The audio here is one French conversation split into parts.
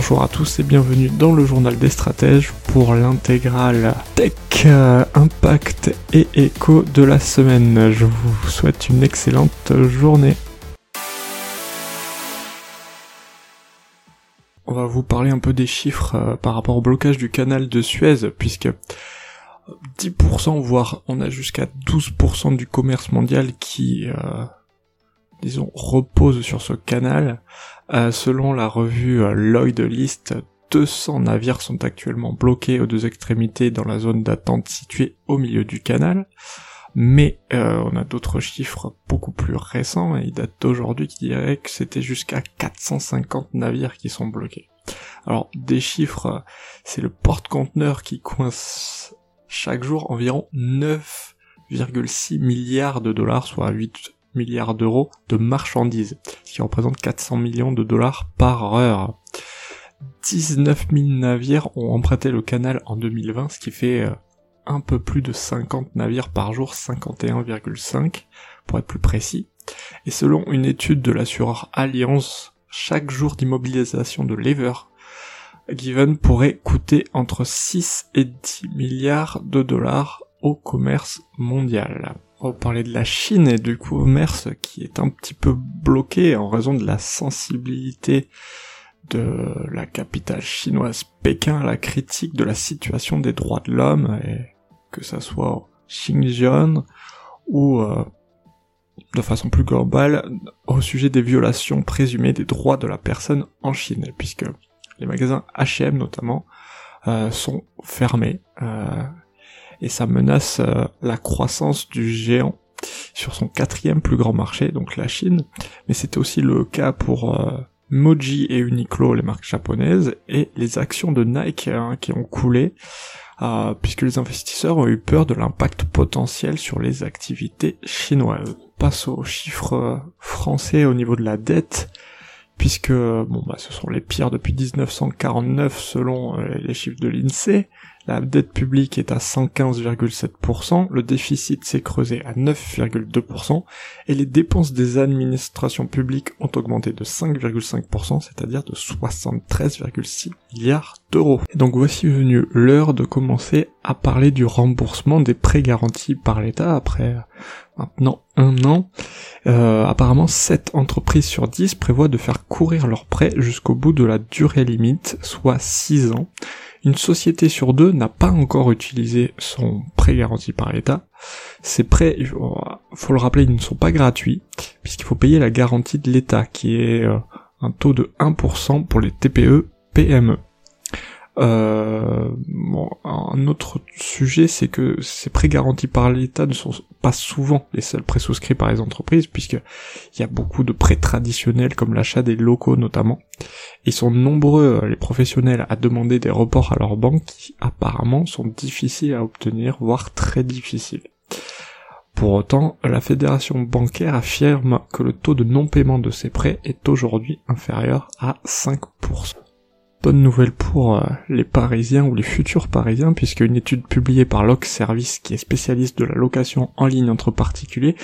Bonjour à tous et bienvenue dans le journal des stratèges pour l'intégrale Tech, euh, Impact et Écho de la semaine. Je vous souhaite une excellente journée. On va vous parler un peu des chiffres euh, par rapport au blocage du canal de Suez, puisque 10%, voire on a jusqu'à 12% du commerce mondial qui, euh, disons, repose sur ce canal. Euh, selon la revue euh, Lloyd List, 200 navires sont actuellement bloqués aux deux extrémités dans la zone d'attente située au milieu du canal. Mais euh, on a d'autres chiffres beaucoup plus récents, et ils datent d'aujourd'hui qui diraient que c'était jusqu'à 450 navires qui sont bloqués. Alors des chiffres, c'est le porte-conteneur qui coince chaque jour environ 9,6 milliards de dollars, soit 8 milliards d'euros de marchandises, ce qui représente 400 millions de dollars par heure. 19 000 navires ont emprunté le canal en 2020, ce qui fait euh, un peu plus de 50 navires par jour, 51,5 pour être plus précis. Et selon une étude de l'assureur Alliance, chaque jour d'immobilisation de lever Given pourrait coûter entre 6 et 10 milliards de dollars au commerce mondial. On parler de la Chine et du commerce qui est un petit peu bloqué en raison de la sensibilité de la capitale chinoise Pékin à la critique de la situation des droits de l'homme, et que ça soit Xinjiang ou euh, de façon plus globale au sujet des violations présumées des droits de la personne en Chine, puisque les magasins H&M notamment euh, sont fermés. Euh, et ça menace euh, la croissance du géant sur son quatrième plus grand marché, donc la Chine. Mais c'était aussi le cas pour euh, Moji et Uniqlo, les marques japonaises, et les actions de Nike hein, qui ont coulé, euh, puisque les investisseurs ont eu peur de l'impact potentiel sur les activités chinoises. On passe aux chiffres français au niveau de la dette puisque bon bah ce sont les pires depuis 1949 selon les chiffres de l'INSEE. La dette publique est à 115,7%, le déficit s'est creusé à 9,2%, et les dépenses des administrations publiques ont augmenté de 5,5%, c'est-à-dire de 73,6 milliards d'euros. Et donc voici venu l'heure de commencer à parler du remboursement des prêts garantis par l'État après maintenant un an. Euh, apparemment, 7 entreprises sur 10 prévoient de faire courir leurs prêts jusqu'au bout de la durée limite, soit 6 ans. Une société sur deux n'a pas encore utilisé son prêt garanti par l'État. Ces prêts, faut, le rappeler, ils ne sont pas gratuits, puisqu'il faut payer la garantie de l'État, qui est euh, un taux de 1% pour les TPE PME. Euh, un autre sujet, c'est que ces prêts garantis par l'État ne sont pas souvent les seuls prêts souscrits par les entreprises, puisque il y a beaucoup de prêts traditionnels comme l'achat des locaux notamment. Ils sont nombreux euh, les professionnels à demander des reports à leurs banques qui apparemment sont difficiles à obtenir, voire très difficiles. Pour autant, la fédération bancaire affirme que le taux de non-paiement de ces prêts est aujourd'hui inférieur à 5% bonne nouvelle pour euh, les Parisiens ou les futurs Parisiens, puisque une étude publiée par Loc Service, qui est spécialiste de la location en ligne entre particuliers,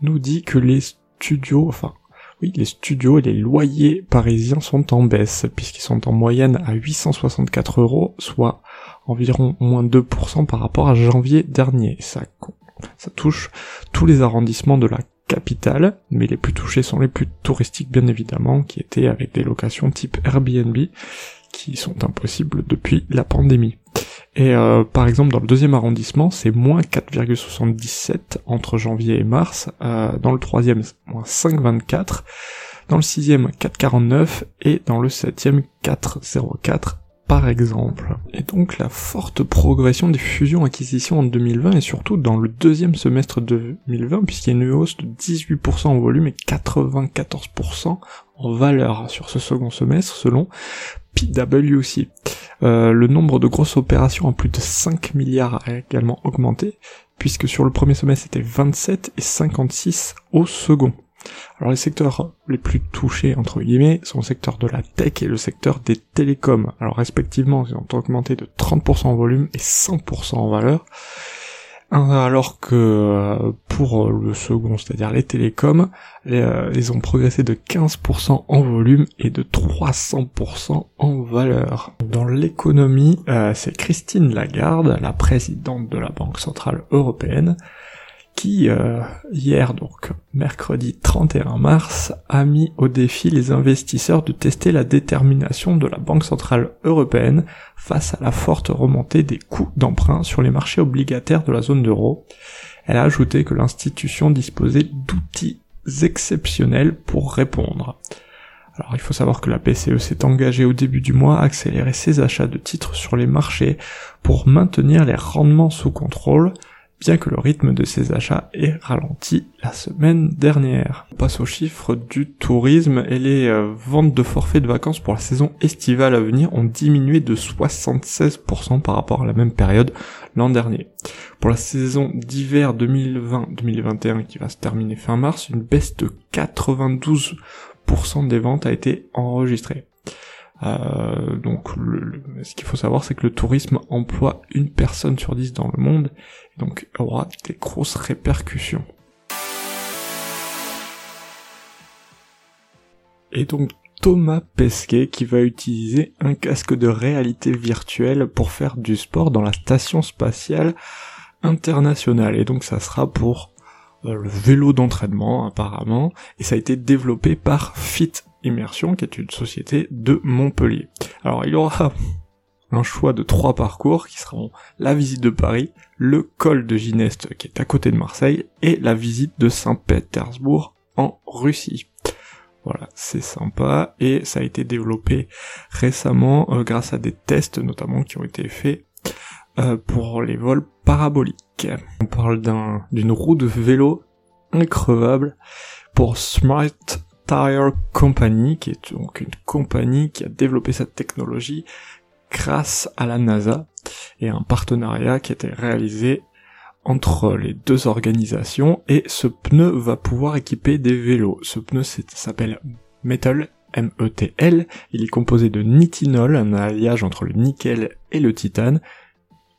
nous dit que les studios, enfin, oui, les studios et les loyers parisiens sont en baisse, puisqu'ils sont en moyenne à 864 euros, soit environ moins 2% par rapport à janvier dernier. Ça, ça touche tous les arrondissements de la capitale, mais les plus touchés sont les plus touristiques bien évidemment, qui étaient avec des locations type Airbnb, qui sont impossibles depuis la pandémie. Et euh, par exemple dans le deuxième arrondissement, c'est moins 4,77 entre janvier et mars, euh, dans le troisième moins 5,24, dans le sixième 4,49 et dans le septième 4,04 par exemple. Et donc la forte progression des fusions-acquisitions en 2020 et surtout dans le deuxième semestre de 2020 puisqu'il y a une hausse de 18% en volume et 94% en valeur sur ce second semestre selon PwC. Euh, le nombre de grosses opérations à plus de 5 milliards a également augmenté puisque sur le premier semestre c'était 27 et 56 au second. Alors les secteurs les plus touchés entre guillemets sont le secteur de la tech et le secteur des télécoms. Alors respectivement ils ont augmenté de 30% en volume et 100% en valeur alors que euh, pour le second, c'est-à-dire les télécoms, euh, ils ont progressé de 15% en volume et de 300% en valeur. Dans l'économie, euh, c'est Christine Lagarde, la présidente de la Banque Centrale Européenne, qui hier donc mercredi 31 mars a mis au défi les investisseurs de tester la détermination de la Banque centrale européenne face à la forte remontée des coûts d'emprunt sur les marchés obligataires de la zone euro. Elle a ajouté que l'institution disposait d'outils exceptionnels pour répondre. Alors il faut savoir que la BCE s'est engagée au début du mois à accélérer ses achats de titres sur les marchés pour maintenir les rendements sous contrôle, bien que le rythme de ces achats ait ralenti la semaine dernière. On passe aux chiffres du tourisme et les euh, ventes de forfaits de vacances pour la saison estivale à venir ont diminué de 76% par rapport à la même période l'an dernier. Pour la saison d'hiver 2020-2021 qui va se terminer fin mars, une baisse de 92% des ventes a été enregistrée. Euh, donc, ce qu'il faut savoir, c'est que le tourisme emploie une personne sur dix dans le monde, donc aura des grosses répercussions. Et donc Thomas Pesquet qui va utiliser un casque de réalité virtuelle pour faire du sport dans la station spatiale internationale. Et donc ça sera pour euh, le vélo d'entraînement apparemment, et ça a été développé par Fit Immersion, qui est une société de Montpellier. Alors il y aura un choix de trois parcours qui seront la visite de Paris, le col de Gineste qui est à côté de Marseille et la visite de Saint-Pétersbourg en Russie. Voilà, c'est sympa et ça a été développé récemment euh, grâce à des tests notamment qui ont été faits euh, pour les vols paraboliques. On parle d'une roue de vélo increvable pour Smart Tire Company, qui est donc une compagnie qui a développé cette technologie grâce à la NASA et un partenariat qui a été réalisé entre les deux organisations et ce pneu va pouvoir équiper des vélos. Ce pneu s'appelle Metal M-E-T-L, il est composé de nitinol, un alliage entre le nickel et le titane,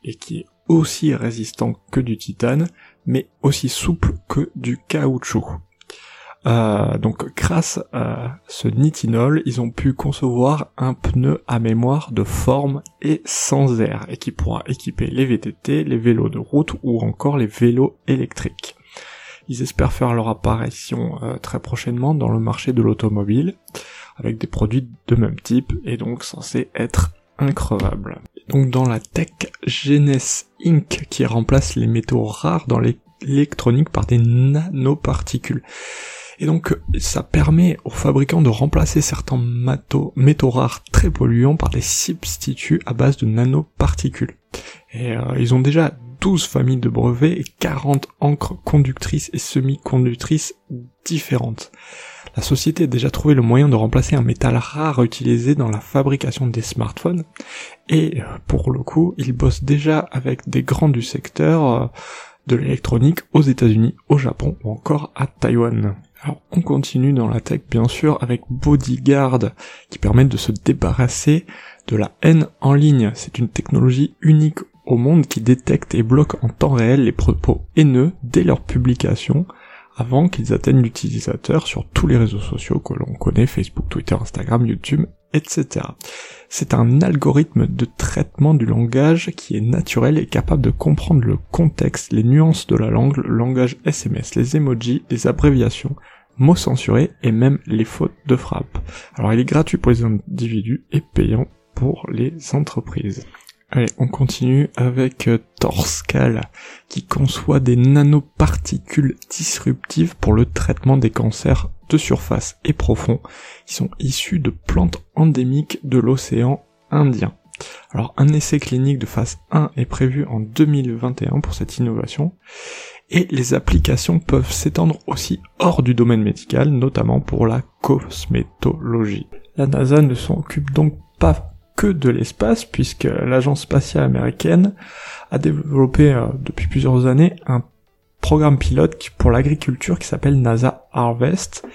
et qui est aussi résistant que du titane, mais aussi souple que du caoutchouc. Euh, donc grâce à ce nitinol, ils ont pu concevoir un pneu à mémoire de forme et sans air, et qui pourra équiper les VTT, les vélos de route ou encore les vélos électriques. Ils espèrent faire leur apparition euh, très prochainement dans le marché de l'automobile, avec des produits de même type, et donc censés être increvables. Donc dans la tech, Genes Inc. qui remplace les métaux rares dans l'électronique par des nanoparticules. Et donc ça permet aux fabricants de remplacer certains métaux, rares très polluants par des substituts à base de nanoparticules. Et euh, ils ont déjà 12 familles de brevets et 40 encres conductrices et semi-conductrices différentes. La société a déjà trouvé le moyen de remplacer un métal rare utilisé dans la fabrication des smartphones, et euh, pour le coup, ils bossent déjà avec des grands du secteur euh, de l'électronique aux États-Unis, au Japon ou encore à Taïwan. Alors on continue dans la tech bien sûr avec Bodyguard qui permet de se débarrasser de la haine en ligne. C'est une technologie unique au monde qui détecte et bloque en temps réel les propos haineux dès leur publication avant qu'ils atteignent l'utilisateur sur tous les réseaux sociaux que l'on connaît, Facebook, Twitter, Instagram, YouTube, etc. C'est un algorithme de traitement du langage qui est naturel et capable de comprendre le contexte, les nuances de la langue, le langage SMS, les emojis, les abréviations, mots censurés et même les fautes de frappe. Alors il est gratuit pour les individus et payant pour les entreprises. Allez, on continue avec euh, Torscal, qui conçoit des nanoparticules disruptives pour le traitement des cancers de surface et profonds, qui sont issus de plantes endémiques de l'océan Indien. Alors un essai clinique de phase 1 est prévu en 2021 pour cette innovation, et les applications peuvent s'étendre aussi hors du domaine médical, notamment pour la cosmétologie. La NASA ne s'en occupe donc pas que de l'espace, puisque l'agence spatiale américaine a développé euh, depuis plusieurs années un programme pilote pour l'agriculture qui s'appelle NASA Harvest.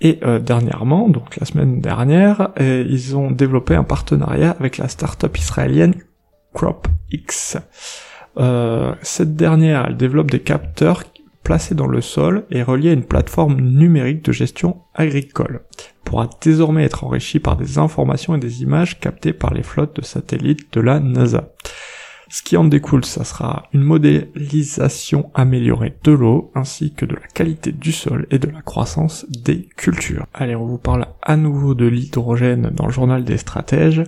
Et euh, dernièrement, donc la semaine dernière, euh, ils ont développé un partenariat avec la start-up israélienne CropX. Cette dernière, elle développe des capteurs placé dans le sol et relié à une plateforme numérique de gestion agricole, pourra désormais être enrichi par des informations et des images captées par les flottes de satellites de la NASA. Ce qui en découle, ça sera une modélisation améliorée de l'eau, ainsi que de la qualité du sol et de la croissance des cultures. Allez, on vous parle à nouveau de l'hydrogène dans le journal des stratèges,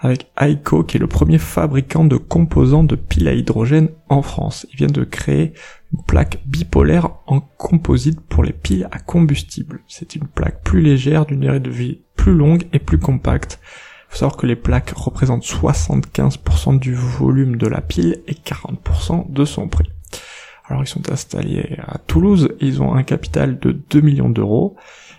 avec Aiko, qui est le premier fabricant de composants de piles à hydrogène en France. Ils viennent de créer une plaque bipolaire en composite pour les piles à combustible. C'est une plaque plus légère, d'une durée de vie plus longue et plus compacte. Faut savoir que les plaques représentent 75% du volume de la pile et 40% de son prix. Alors ils sont installés à Toulouse, ils ont un capital de 2 millions d'euros.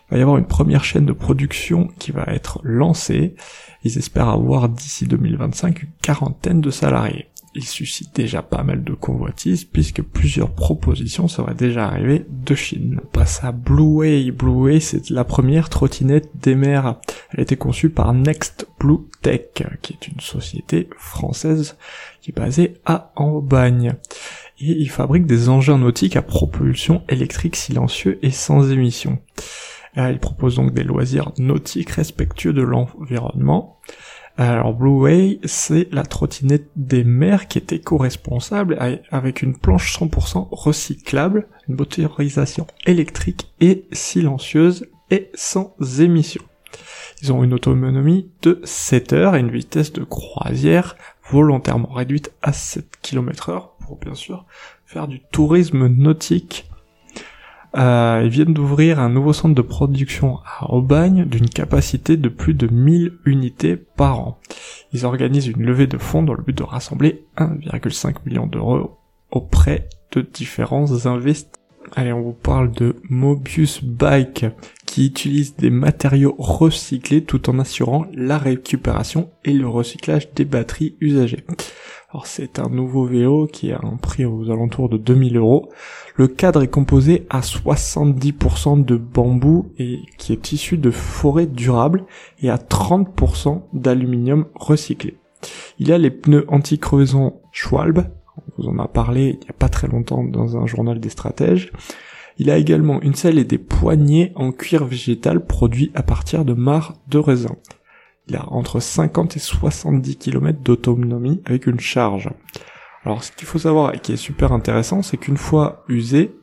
Il va y avoir une première chaîne de production qui va être lancée. Ils espèrent avoir d'ici 2025 une quarantaine de salariés il suscite déjà pas mal de convoitises puisque plusieurs propositions seraient déjà arrivées de Chine. On passe à Blueway. Blueway, c'est la première trottinette des mers. Elle a été conçue par Next Blue Tech, qui est une société française qui est basée à Ambagne. Et il fabrique des engins nautiques à propulsion électrique silencieux et sans émission. Il propose donc des loisirs nautiques respectueux de l'environnement. Alors Blue Way, c'est la trottinette des mers qui est éco-responsable avec une planche 100% recyclable, une motorisation électrique et silencieuse et sans émission. Ils ont une autonomie de 7 heures et une vitesse de croisière volontairement réduite à 7 km heure pour bien sûr faire du tourisme nautique euh, ils viennent d'ouvrir un nouveau centre de production à Aubagne d'une capacité de plus de 1000 unités par an. Ils organisent une levée de fonds dans le but de rassembler 1,5 million d'euros auprès de différents investisseurs. Allez, on vous parle de Mobius Bike, qui utilise des matériaux recyclés tout en assurant la récupération et le recyclage des batteries usagées. Alors c'est un nouveau vélo qui a un prix aux alentours de 2000 euros. Le cadre est composé à 70% de bambou et qui est issu de forêts durables et à 30% d'aluminium recyclé. Il a les pneus anti-crevaison Schwalbe, on vous en a parlé il n'y a pas très longtemps dans un journal des stratèges. Il a également une selle et des poignées en cuir végétal produits à partir de mares de raisin. Il a entre 50 et 70 km d'autonomie avec une charge. Alors ce qu'il faut savoir et qui est super intéressant, c'est qu'une fois usé,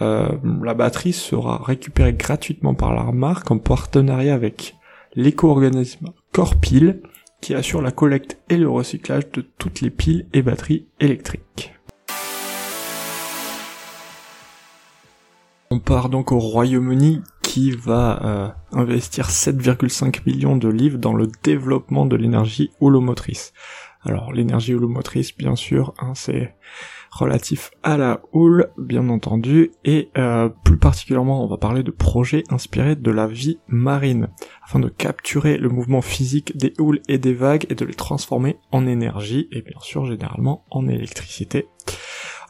euh, la batterie sera récupérée gratuitement par la marque en partenariat avec l'éco-organisme Corpil qui assure la collecte et le recyclage de toutes les piles et batteries électriques. On part donc au Royaume-Uni qui va euh, investir 7,5 millions de livres dans le développement de l'énergie houlomotrice. Alors l'énergie houlomotrice, bien sûr, hein, c'est relatif à la houle, bien entendu, et euh, plus particulièrement, on va parler de projets inspirés de la vie marine, afin de capturer le mouvement physique des houles et des vagues et de les transformer en énergie, et bien sûr, généralement en électricité.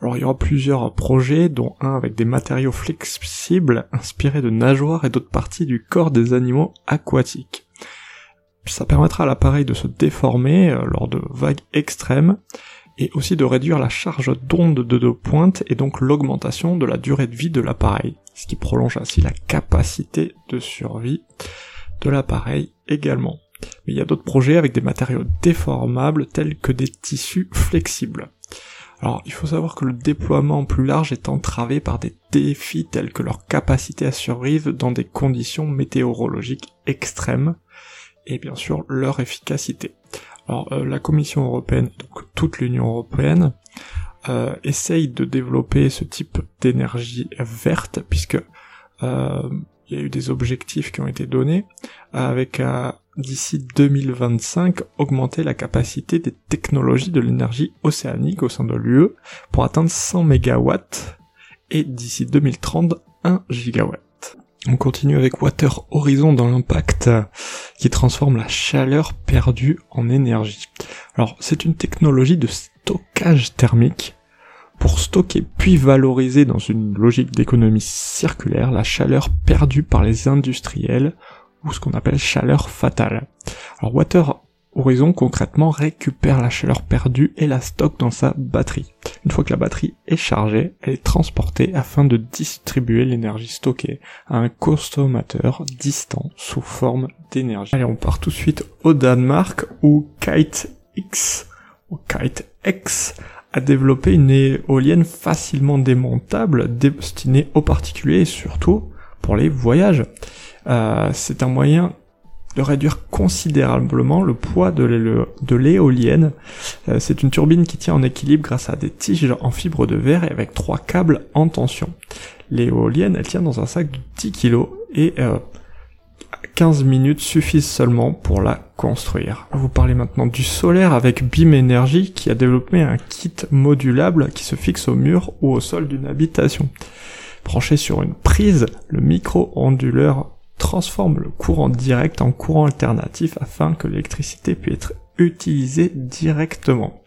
Alors il y aura plusieurs projets, dont un avec des matériaux flexibles inspirés de nageoires et d'autres parties du corps des animaux aquatiques. Ça permettra à l'appareil de se déformer euh, lors de vagues extrêmes et aussi de réduire la charge d'onde de deux pointes et donc l'augmentation de la durée de vie de l'appareil, ce qui prolonge ainsi la capacité de survie de l'appareil également. Mais il y a d'autres projets avec des matériaux déformables tels que des tissus flexibles. Alors, il faut savoir que le déploiement plus large est entravé par des défis tels que leur capacité à survivre dans des conditions météorologiques extrêmes et bien sûr leur efficacité. Alors, euh, la Commission européenne, donc toute l'Union européenne, euh, essaye de développer ce type d'énergie verte puisque euh, il y a eu des objectifs qui ont été donnés avec d'ici 2025 augmenter la capacité des technologies de l'énergie océanique au sein de l'UE pour atteindre 100 MW et d'ici 2030 1 GW. On continue avec Water Horizon dans l'impact qui transforme la chaleur perdue en énergie. Alors c'est une technologie de stockage thermique pour stocker puis valoriser dans une logique d'économie circulaire la chaleur perdue par les industriels ou ce qu'on appelle chaleur fatale. Alors Water Horizon concrètement récupère la chaleur perdue et la stocke dans sa batterie. Une fois que la batterie est chargée, elle est transportée afin de distribuer l'énergie stockée à un consommateur distant sous forme d'énergie. Allez, on part tout de suite au Danemark où Kite X ou Kite X a développé une éolienne facilement démontable destinée aux particuliers et surtout pour les voyages. Euh, c'est un moyen de réduire considérablement le poids de l'éolienne. Euh, c'est une turbine qui tient en équilibre grâce à des tiges en fibre de verre et avec trois câbles en tension. L'éolienne, elle tient dans un sac de 10 kg et 15 euh, minutes suffisent seulement pour la construire. Vous parlez maintenant du solaire avec Beam Energy qui a développé un kit modulable qui se fixe au mur ou au sol d'une habitation. Branché sur une prise, le micro-onduleur transforme le courant direct en courant alternatif afin que l'électricité puisse être utilisée directement.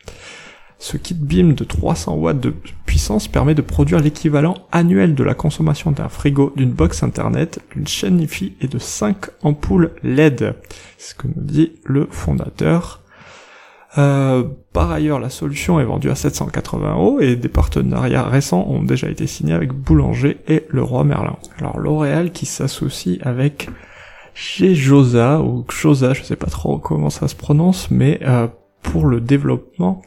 Ce kit BIM de 300 watts de puissance permet de produire l'équivalent annuel de la consommation d'un frigo, d'une box internet, d'une chaîne IFI et de 5 ampoules LED. C'est ce que nous dit le fondateur euh, par ailleurs, la solution est vendue à 780 euros et des partenariats récents ont déjà été signés avec Boulanger et le Roi Merlin. Alors L'Oréal qui s'associe avec Josa ou Xosa, je sais pas trop comment ça se prononce, mais euh, pour le développement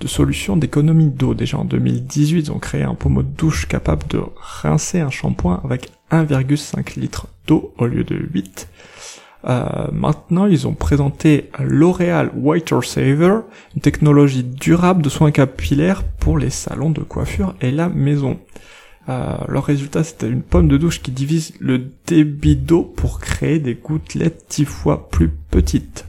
de solutions d'économie d'eau. Déjà en 2018, ils ont créé un pommeau de douche capable de rincer un shampoing avec 1,5 litre d'eau au lieu de 8. Euh, maintenant, ils ont présenté L'Oréal Whiter Saver, une technologie durable de soins capillaires pour les salons de coiffure et la maison. Euh, leur résultat, c'était une pomme de douche qui divise le débit d'eau pour créer des gouttelettes 10 fois plus petites.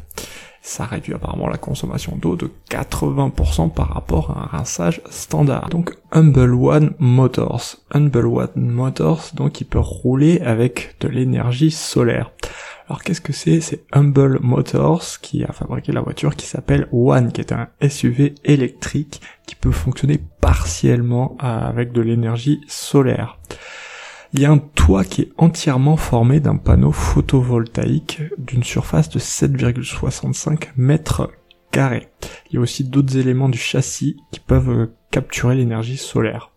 Ça réduit apparemment la consommation d'eau de 80% par rapport à un rinçage standard. Donc Humble One Motors. Humble One Motors, donc il peut rouler avec de l'énergie solaire. Alors qu'est-ce que c'est? C'est Humble Motors qui a fabriqué la voiture qui s'appelle One, qui est un SUV électrique qui peut fonctionner partiellement avec de l'énergie solaire. Il y a un toit qui est entièrement formé d'un panneau photovoltaïque d'une surface de 7,65 mètres carrés. Il y a aussi d'autres éléments du châssis qui peuvent capturer l'énergie solaire.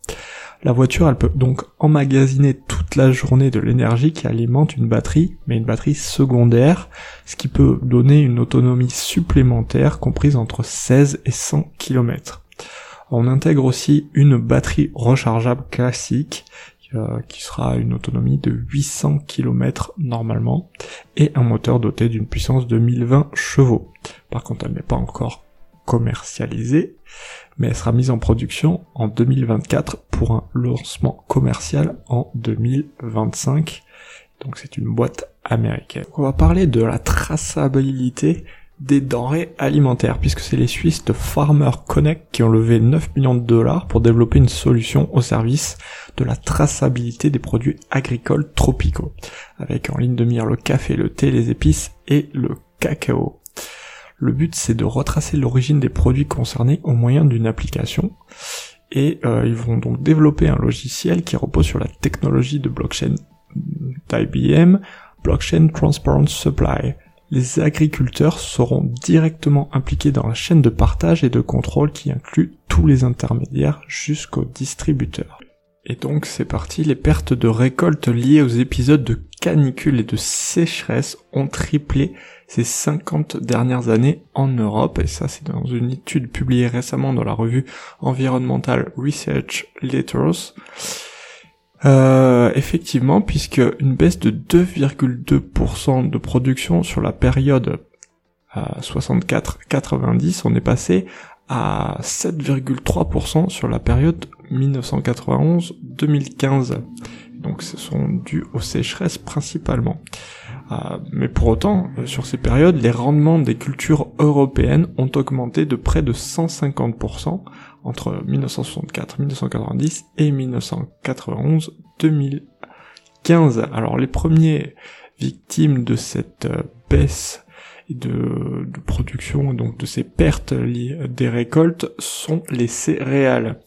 La voiture, elle peut donc emmagasiner toute la journée de l'énergie qui alimente une batterie, mais une batterie secondaire, ce qui peut donner une autonomie supplémentaire comprise entre 16 et 100 km. On intègre aussi une batterie rechargeable classique euh, qui sera une autonomie de 800 km normalement et un moteur doté d'une puissance de 1020 chevaux. Par contre, elle n'est pas encore commercialisée mais elle sera mise en production en 2024 pour un lancement commercial en 2025. Donc c'est une boîte américaine. On va parler de la traçabilité des denrées alimentaires, puisque c'est les Suisses de Farmer Connect qui ont levé 9 millions de dollars pour développer une solution au service de la traçabilité des produits agricoles tropicaux, avec en ligne de mire le café, le thé, les épices et le cacao. Le but c'est de retracer l'origine des produits concernés au moyen d'une application. Et euh, ils vont donc développer un logiciel qui repose sur la technologie de blockchain d'IBM, Blockchain Transparent Supply. Les agriculteurs seront directement impliqués dans la chaîne de partage et de contrôle qui inclut tous les intermédiaires jusqu'aux distributeurs. Et donc c'est parti, les pertes de récolte liées aux épisodes de canicule et de sécheresse ont triplé ces 50 dernières années en Europe, et ça c'est dans une étude publiée récemment dans la revue Environmental Research Letters. Euh, effectivement, puisque une baisse de 2,2% de production sur la période 64-90, on est passé à 7,3% sur la période 1991-2015. Donc ce sont dus aux sécheresses principalement. Euh, mais pour autant, euh, sur ces périodes, les rendements des cultures européennes ont augmenté de près de 150% entre 1964, 1990 et 1991, 2015. 2015. Alors les premiers victimes de cette euh, baisse de, de production, donc de ces pertes des récoltes, sont les céréales.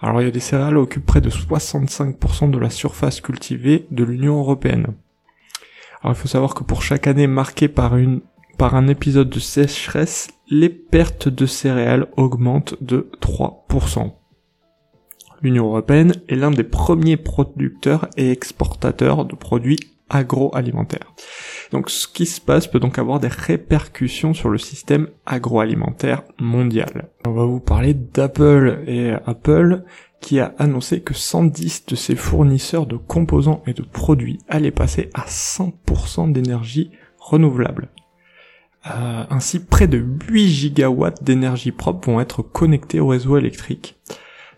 Alors il y a des céréales occupent près de 65% de la surface cultivée de l'Union européenne. Alors il faut savoir que pour chaque année marquée par une par un épisode de sécheresse, les pertes de céréales augmentent de 3%. L'Union européenne est l'un des premiers producteurs et exportateurs de produits agroalimentaire. Donc ce qui se passe peut donc avoir des répercussions sur le système agroalimentaire mondial. On va vous parler d'Apple et Apple qui a annoncé que 110 de ses fournisseurs de composants et de produits allaient passer à 100% d'énergie renouvelable. Euh, ainsi, près de 8 gigawatts d'énergie propre vont être connectés au réseau électrique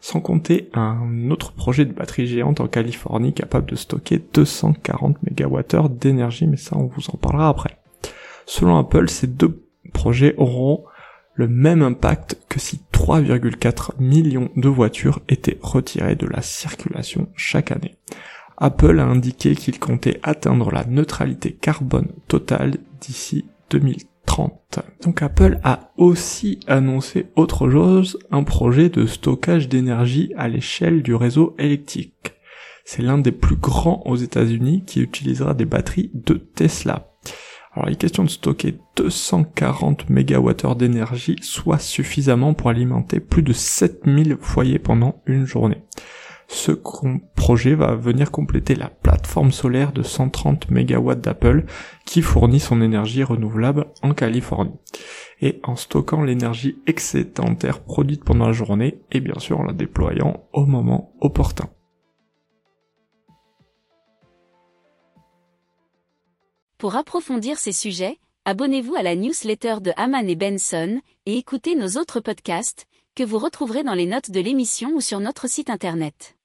sans compter un autre projet de batterie géante en Californie capable de stocker 240 MWh d'énergie, mais ça on vous en parlera après. Selon Apple, ces deux projets auront le même impact que si 3,4 millions de voitures étaient retirées de la circulation chaque année. Apple a indiqué qu'il comptait atteindre la neutralité carbone totale d'ici 2030. Donc Apple a aussi annoncé autre chose, un projet de stockage d'énergie à l'échelle du réseau électrique. C'est l'un des plus grands aux États-Unis qui utilisera des batteries de Tesla. Alors il est question de stocker 240 MWh d'énergie, soit suffisamment pour alimenter plus de 7000 foyers pendant une journée. Ce projet va venir compléter la plateforme solaire de 130 MW d'Apple qui fournit son énergie renouvelable en Californie. Et en stockant l'énergie excédentaire produite pendant la journée et bien sûr en la déployant au moment opportun. Pour approfondir ces sujets, abonnez-vous à la newsletter de Haman et Benson et écoutez nos autres podcasts que vous retrouverez dans les notes de l'émission ou sur notre site internet.